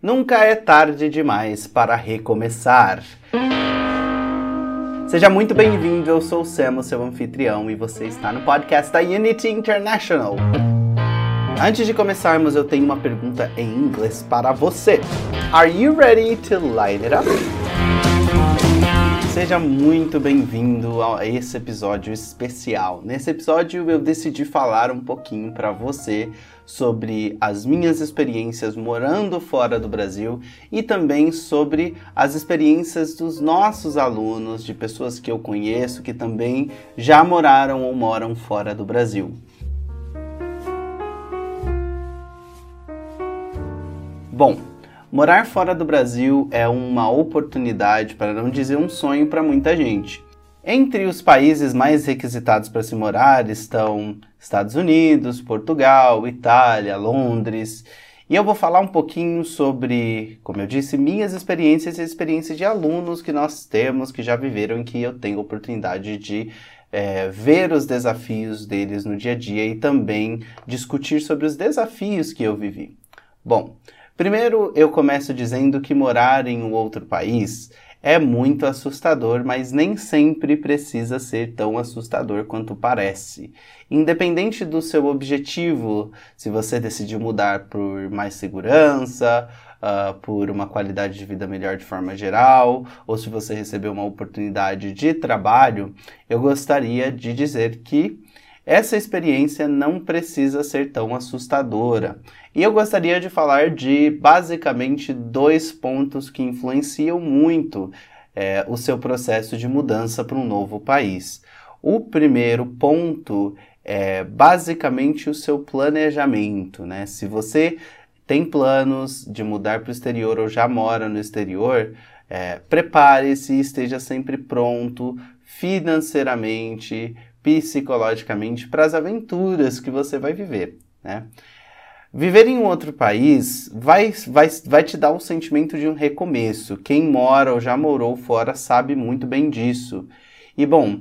Nunca é tarde demais para recomeçar. Seja muito bem-vindo, eu sou o Sam, seu anfitrião, e você está no podcast da Unity International. Antes de começarmos, eu tenho uma pergunta em inglês para você. Are you ready to light it up? Seja muito bem-vindo a esse episódio especial. Nesse episódio eu decidi falar um pouquinho para você sobre as minhas experiências morando fora do Brasil e também sobre as experiências dos nossos alunos, de pessoas que eu conheço que também já moraram ou moram fora do Brasil. Bom, morar fora do Brasil é uma oportunidade, para não dizer um sonho para muita gente. Entre os países mais requisitados para se morar estão Estados Unidos, Portugal, Itália, Londres. E eu vou falar um pouquinho sobre, como eu disse, minhas experiências e experiências de alunos que nós temos, que já viveram e que eu tenho oportunidade de é, ver os desafios deles no dia a dia e também discutir sobre os desafios que eu vivi. Bom, primeiro eu começo dizendo que morar em um outro país é muito assustador, mas nem sempre precisa ser tão assustador quanto parece. Independente do seu objetivo, se você decidiu mudar por mais segurança, uh, por uma qualidade de vida melhor de forma geral, ou se você recebeu uma oportunidade de trabalho, eu gostaria de dizer que essa experiência não precisa ser tão assustadora. E eu gostaria de falar de basicamente dois pontos que influenciam muito é, o seu processo de mudança para um novo país. O primeiro ponto é basicamente o seu planejamento, né? Se você tem planos de mudar para o exterior ou já mora no exterior, é, prepare-se e esteja sempre pronto financeiramente, psicologicamente para as aventuras que você vai viver, né? Viver em um outro país vai, vai, vai te dar o sentimento de um recomeço. Quem mora ou já morou fora sabe muito bem disso. E bom,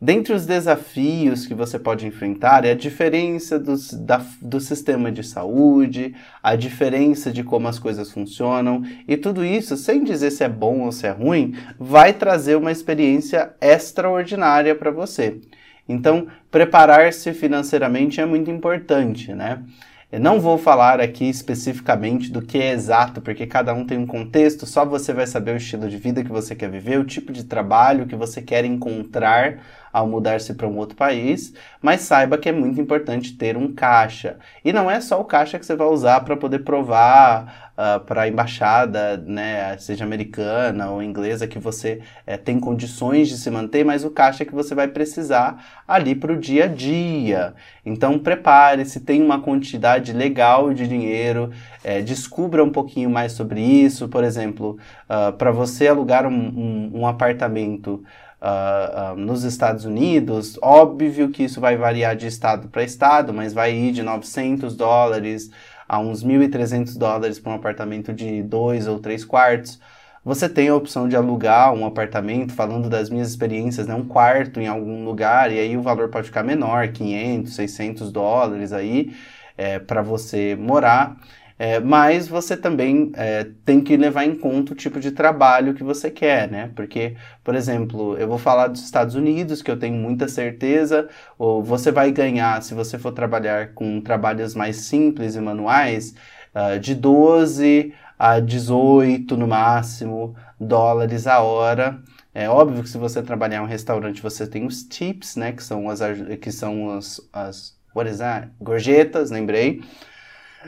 dentre os desafios que você pode enfrentar é a diferença da, do sistema de saúde, a diferença de como as coisas funcionam, e tudo isso, sem dizer se é bom ou se é ruim, vai trazer uma experiência extraordinária para você. Então, preparar-se financeiramente é muito importante, né? Eu não vou falar aqui especificamente do que é exato, porque cada um tem um contexto, só você vai saber o estilo de vida que você quer viver, o tipo de trabalho que você quer encontrar ao mudar-se para um outro país, mas saiba que é muito importante ter um caixa. E não é só o caixa que você vai usar para poder provar uh, ah, para a embaixada, né, seja americana ou inglesa, que você é, tem condições de se manter, mas o caixa que você vai precisar ali para o dia a dia. Então prepare-se, tem uma quantidade legal de dinheiro, é, descubra um pouquinho mais sobre isso. Por exemplo, uh, para você alugar um, um, um apartamento uh, uh, nos Estados Unidos, óbvio que isso vai variar de estado para estado, mas vai ir de 900 dólares a uns 1.300 dólares para um apartamento de dois ou três quartos. Você tem a opção de alugar um apartamento, falando das minhas experiências, né, um quarto em algum lugar, e aí o valor pode ficar menor, 500, 600 dólares aí, é, para você morar. É, mas você também é, tem que levar em conta o tipo de trabalho que você quer, né? Porque, por exemplo, eu vou falar dos Estados Unidos, que eu tenho muita certeza, ou você vai ganhar, se você for trabalhar com trabalhos mais simples e manuais, uh, de 12 a 18 no máximo dólares a hora. É óbvio que se você trabalhar em um restaurante, você tem os tips, né? Que são as, que são as, as what is that? Gorjetas, lembrei.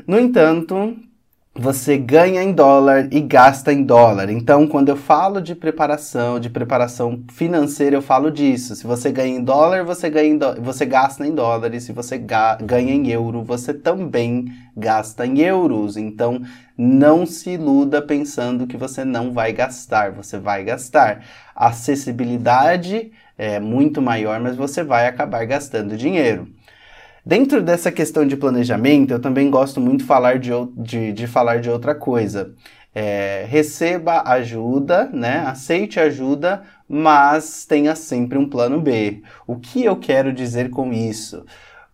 No entanto, você ganha em dólar e gasta em dólar. Então, quando eu falo de preparação, de preparação financeira, eu falo disso. Se você ganha em dólar, você, ganha em você gasta em dólares. Se você ga ganha em euro, você também gasta em euros. Então, não se iluda pensando que você não vai gastar. Você vai gastar. A acessibilidade é muito maior, mas você vai acabar gastando dinheiro. Dentro dessa questão de planejamento, eu também gosto muito falar de, de, de falar de outra coisa. É, receba ajuda, né? aceite ajuda, mas tenha sempre um plano B. O que eu quero dizer com isso?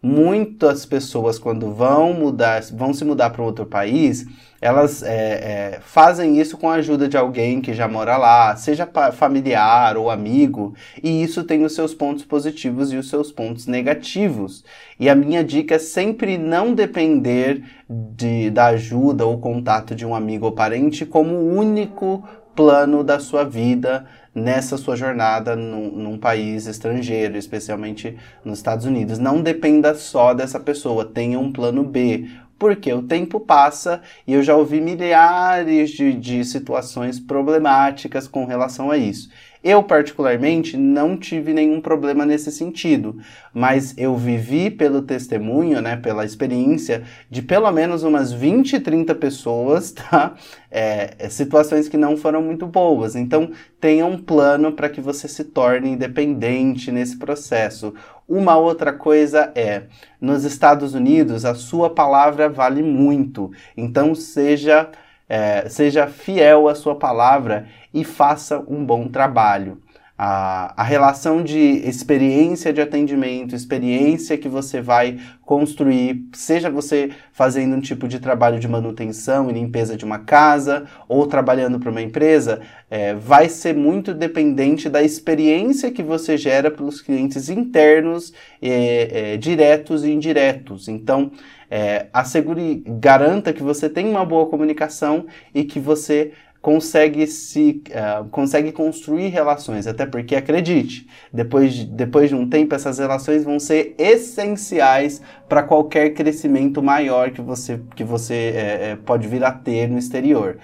Muitas pessoas quando vão mudar, vão se mudar para outro país, elas é, é, fazem isso com a ajuda de alguém que já mora lá, seja familiar ou amigo, e isso tem os seus pontos positivos e os seus pontos negativos. E a minha dica é sempre não depender de, da ajuda ou contato de um amigo ou parente como único plano da sua vida nessa sua jornada num, num, país estrangeiro, especialmente nos Estados Unidos. Não dependa só dessa pessoa, tenha um plano B. Porque o tempo passa e eu já ouvi milhares de, de situações problemáticas com relação a isso. Eu, particularmente, não tive nenhum problema nesse sentido, mas eu vivi pelo testemunho, né, pela experiência de pelo menos umas 20, 30 pessoas, tá? É, é, situações que não foram muito boas. Então, tenha um plano para que você se torne independente nesse processo. Uma outra coisa é, nos Estados Unidos, a sua palavra vale muito. Então, seja é, seja fiel à sua palavra e faça um bom trabalho. A, a relação de experiência de atendimento, experiência que você vai construir, seja você fazendo um tipo de trabalho de manutenção e limpeza de uma casa ou trabalhando para uma empresa, é, vai ser muito dependente da experiência que você gera pelos clientes internos, é, é, diretos e indiretos. Então, é, assegure, garanta que você tem uma boa comunicação e que você consegue se uh, consegue construir relações, até porque acredite, depois de, depois de um tempo essas relações vão ser essenciais para qualquer crescimento maior que você que você é, é, pode vir a ter no exterior.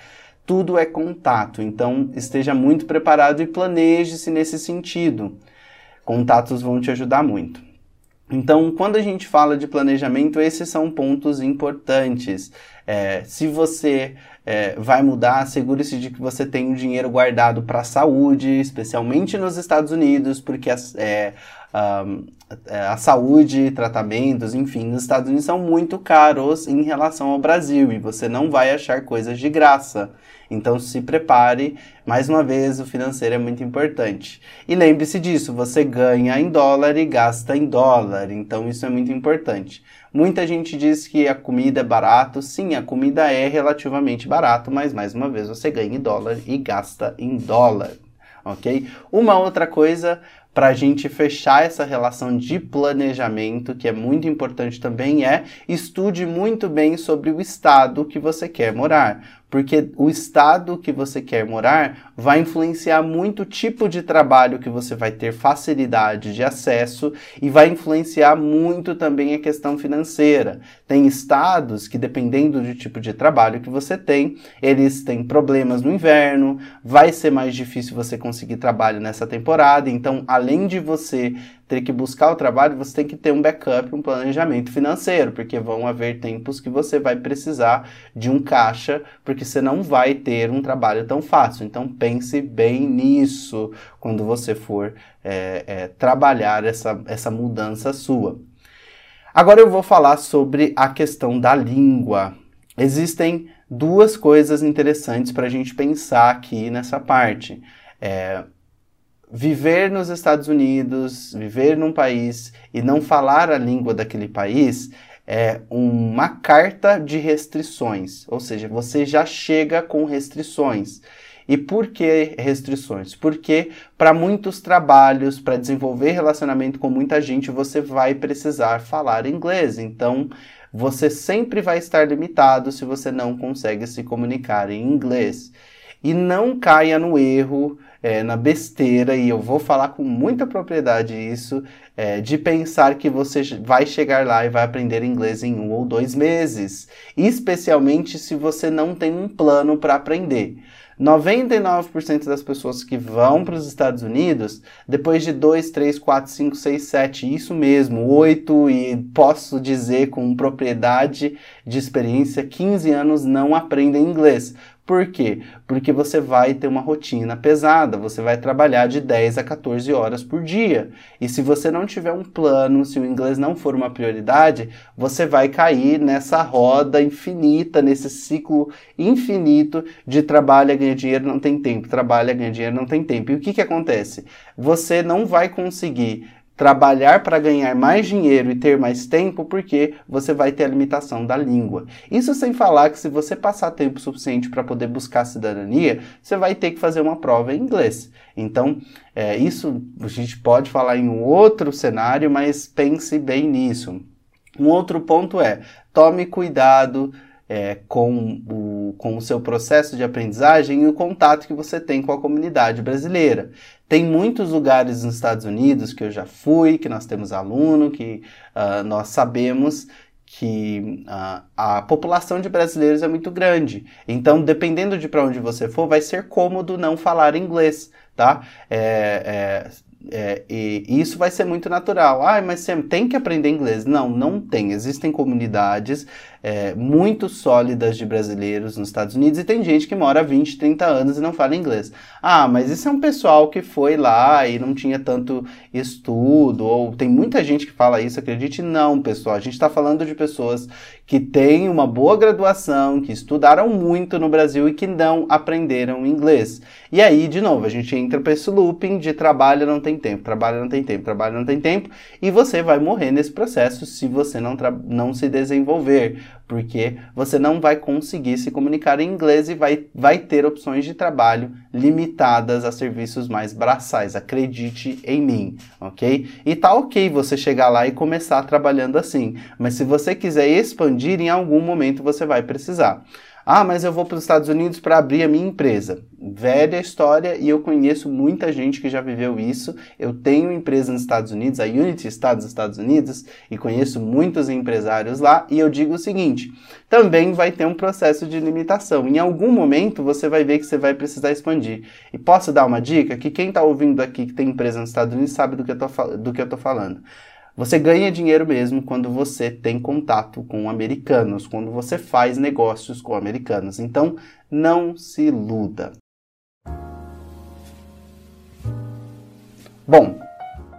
Tudo é contato, então esteja muito preparado e planeje-se nesse sentido. Contatos vão te ajudar muito. Então, quando a gente fala de planejamento, esses são pontos importantes. É, se você é, vai mudar, assegure-se de que você tem o dinheiro guardado para a saúde, especialmente nos Estados Unidos, porque as, é, a, é, a saúde, tratamentos, enfim, nos Estados Unidos são muito caros em relação ao Brasil e você não vai achar coisas de graça. Então se prepare, mais uma vez, o financeiro é muito importante. E lembre-se disso, você ganha em dólar e gasta em dólar, então isso é muito importante. Muita gente diz que a comida é barato, sim, a comida é relativamente barato, mas mais uma vez você ganha em dólar e gasta em dólar, ok? Uma outra coisa para a gente fechar essa relação de planejamento, que é muito importante também, é estude muito bem sobre o estado que você quer morar porque o estado que você quer morar vai influenciar muito o tipo de trabalho que você vai ter facilidade de acesso e vai influenciar muito também a questão financeira. Tem estados que, dependendo do tipo de trabalho que você tem, eles têm problemas no inverno, vai ser mais difícil você conseguir trabalho nessa temporada, então, além de você ter que buscar o trabalho, você tem que ter um backup, um planejamento financeiro, porque vão haver tempos que você vai precisar de um caixa, porque você não vai ter um trabalho tão fácil. Então pense bem nisso quando você for é, é, trabalhar essa, essa mudança sua. Agora eu vou falar sobre a questão da língua. Existem duas coisas interessantes para a gente pensar aqui nessa parte. É, viver nos Estados Unidos, viver num país e não falar a língua daquele país é uma carta de restrições, ou seja, você já chega com restrições. E por que restrições? Porque para muitos trabalhos, para desenvolver relacionamento com muita gente, você vai precisar falar inglês. Então, você sempre vai estar limitado se você não consegue se comunicar em inglês. E não caia no erro é, na besteira, e eu vou falar com muita propriedade isso, é, de pensar que você vai chegar lá e vai aprender inglês em um ou dois meses, especialmente se você não tem um plano para aprender. 99% das pessoas que vão para os Estados Unidos, depois de 2, 3, 4, 5, 6, 7, isso mesmo, 8 e posso dizer com propriedade de experiência, 15 anos não aprendem inglês. Por quê? Porque você vai ter uma rotina pesada, você vai trabalhar de 10 a 14 horas por dia. E se você não tiver um plano, se o inglês não for uma prioridade, você vai cair nessa roda infinita, nesse ciclo infinito de trabalha, ganha dinheiro, não tem tempo, trabalha, ganha dinheiro, não tem tempo. E o que, que acontece? Você não vai conseguir trabalhar para ganhar mais dinheiro e ter mais tempo, porque você vai ter a limitação da língua. Isso sem falar que se você passar tempo suficiente para poder buscar cidadania, você vai ter que fazer uma prova em inglês. Então, é, isso a gente pode falar em um outro cenário, mas pense bem nisso. Um outro ponto é: tome cuidado é, com, o, com o seu processo de aprendizagem e o contato que você tem com a comunidade brasileira. Tem muitos lugares nos Estados Unidos que eu já fui, que nós temos aluno, que uh, nós sabemos que uh, a população de brasileiros é muito grande. Então, dependendo de para onde você for, vai ser cômodo não falar inglês, tá? É, é, é, e isso vai ser muito natural. Ah, mas você tem que aprender inglês. Não, não tem. Existem comunidades é, muito sólidas de brasileiros nos Estados Unidos e tem gente que mora 20, 30 anos e não fala inglês. Ah, mas isso é um pessoal que foi lá e não tinha tanto estudo, ou tem muita gente que fala isso, acredite? Não, pessoal. A gente está falando de pessoas que têm uma boa graduação, que estudaram muito no Brasil e que não aprenderam inglês. E aí, de novo, a gente entra para esse looping de trabalho não tem tempo, trabalho não tem tempo, trabalho não tem tempo, e você vai morrer nesse processo se você não, não se desenvolver porque você não vai conseguir se comunicar em inglês e vai, vai ter opções de trabalho limitadas a serviços mais braçais. Acredite em mim, ok? E tá ok você chegar lá e começar trabalhando assim, mas se você quiser expandir, em algum momento você vai precisar. Ah, mas eu vou para os Estados Unidos para abrir a minha empresa. Velha história e eu conheço muita gente que já viveu isso. Eu tenho empresa nos Estados Unidos, a Unity está nos Estados Unidos e conheço muitos empresários lá. E eu digo o seguinte: também vai ter um processo de limitação. Em algum momento você vai ver que você vai precisar expandir. E posso dar uma dica que quem está ouvindo aqui que tem empresa nos Estados Unidos sabe do que eu estou falando. Você ganha dinheiro mesmo quando você tem contato com americanos, quando você faz negócios com americanos. Então, não se iluda. Bom,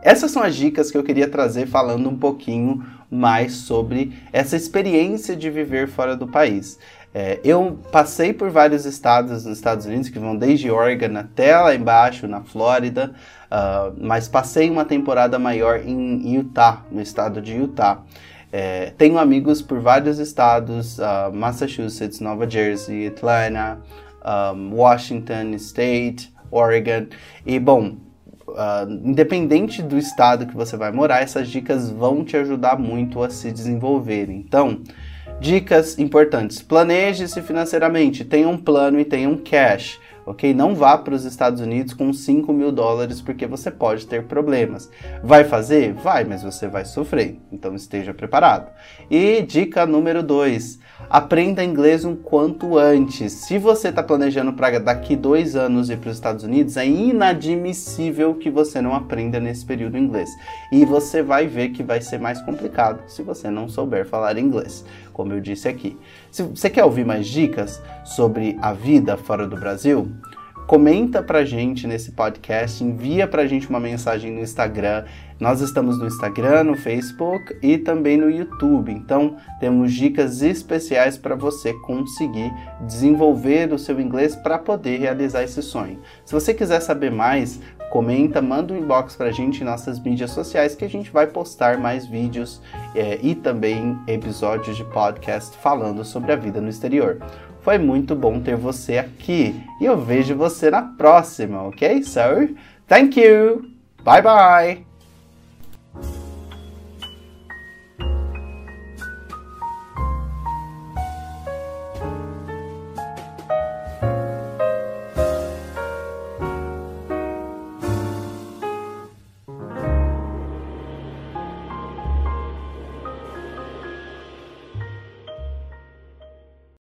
essas são as dicas que eu queria trazer falando um pouquinho mais sobre essa experiência de viver fora do país. É, eu passei por vários estados nos Estados Unidos, que vão desde Oregon até lá embaixo, na Flórida, uh, mas passei uma temporada maior em Utah, no estado de Utah. É, tenho amigos por vários estados, uh, Massachusetts, Nova Jersey, Atlanta, um, Washington State, Oregon. E, bom, uh, independente do estado que você vai morar, essas dicas vão te ajudar muito a se desenvolver. Então, Dicas importantes: planeje-se financeiramente, tenha um plano e tenha um cash. Ok? Não vá para os Estados Unidos com 5 mil dólares porque você pode ter problemas. Vai fazer? Vai, mas você vai sofrer. Então esteja preparado. E dica número 2: aprenda inglês um quanto antes. Se você está planejando para daqui dois anos ir para os Estados Unidos, é inadmissível que você não aprenda nesse período inglês. E você vai ver que vai ser mais complicado se você não souber falar inglês, como eu disse aqui. Se você quer ouvir mais dicas sobre a vida fora do Brasil, comenta pra gente nesse podcast, envia pra gente uma mensagem no Instagram. Nós estamos no Instagram, no Facebook e também no YouTube. Então, temos dicas especiais para você conseguir desenvolver o seu inglês para poder realizar esse sonho. Se você quiser saber mais, comenta, manda um inbox pra gente em nossas mídias sociais que a gente vai postar mais vídeos é, e também episódios de podcast falando sobre a vida no exterior. Foi muito bom ter você aqui e eu vejo você na próxima, ok? So, thank you! Bye bye!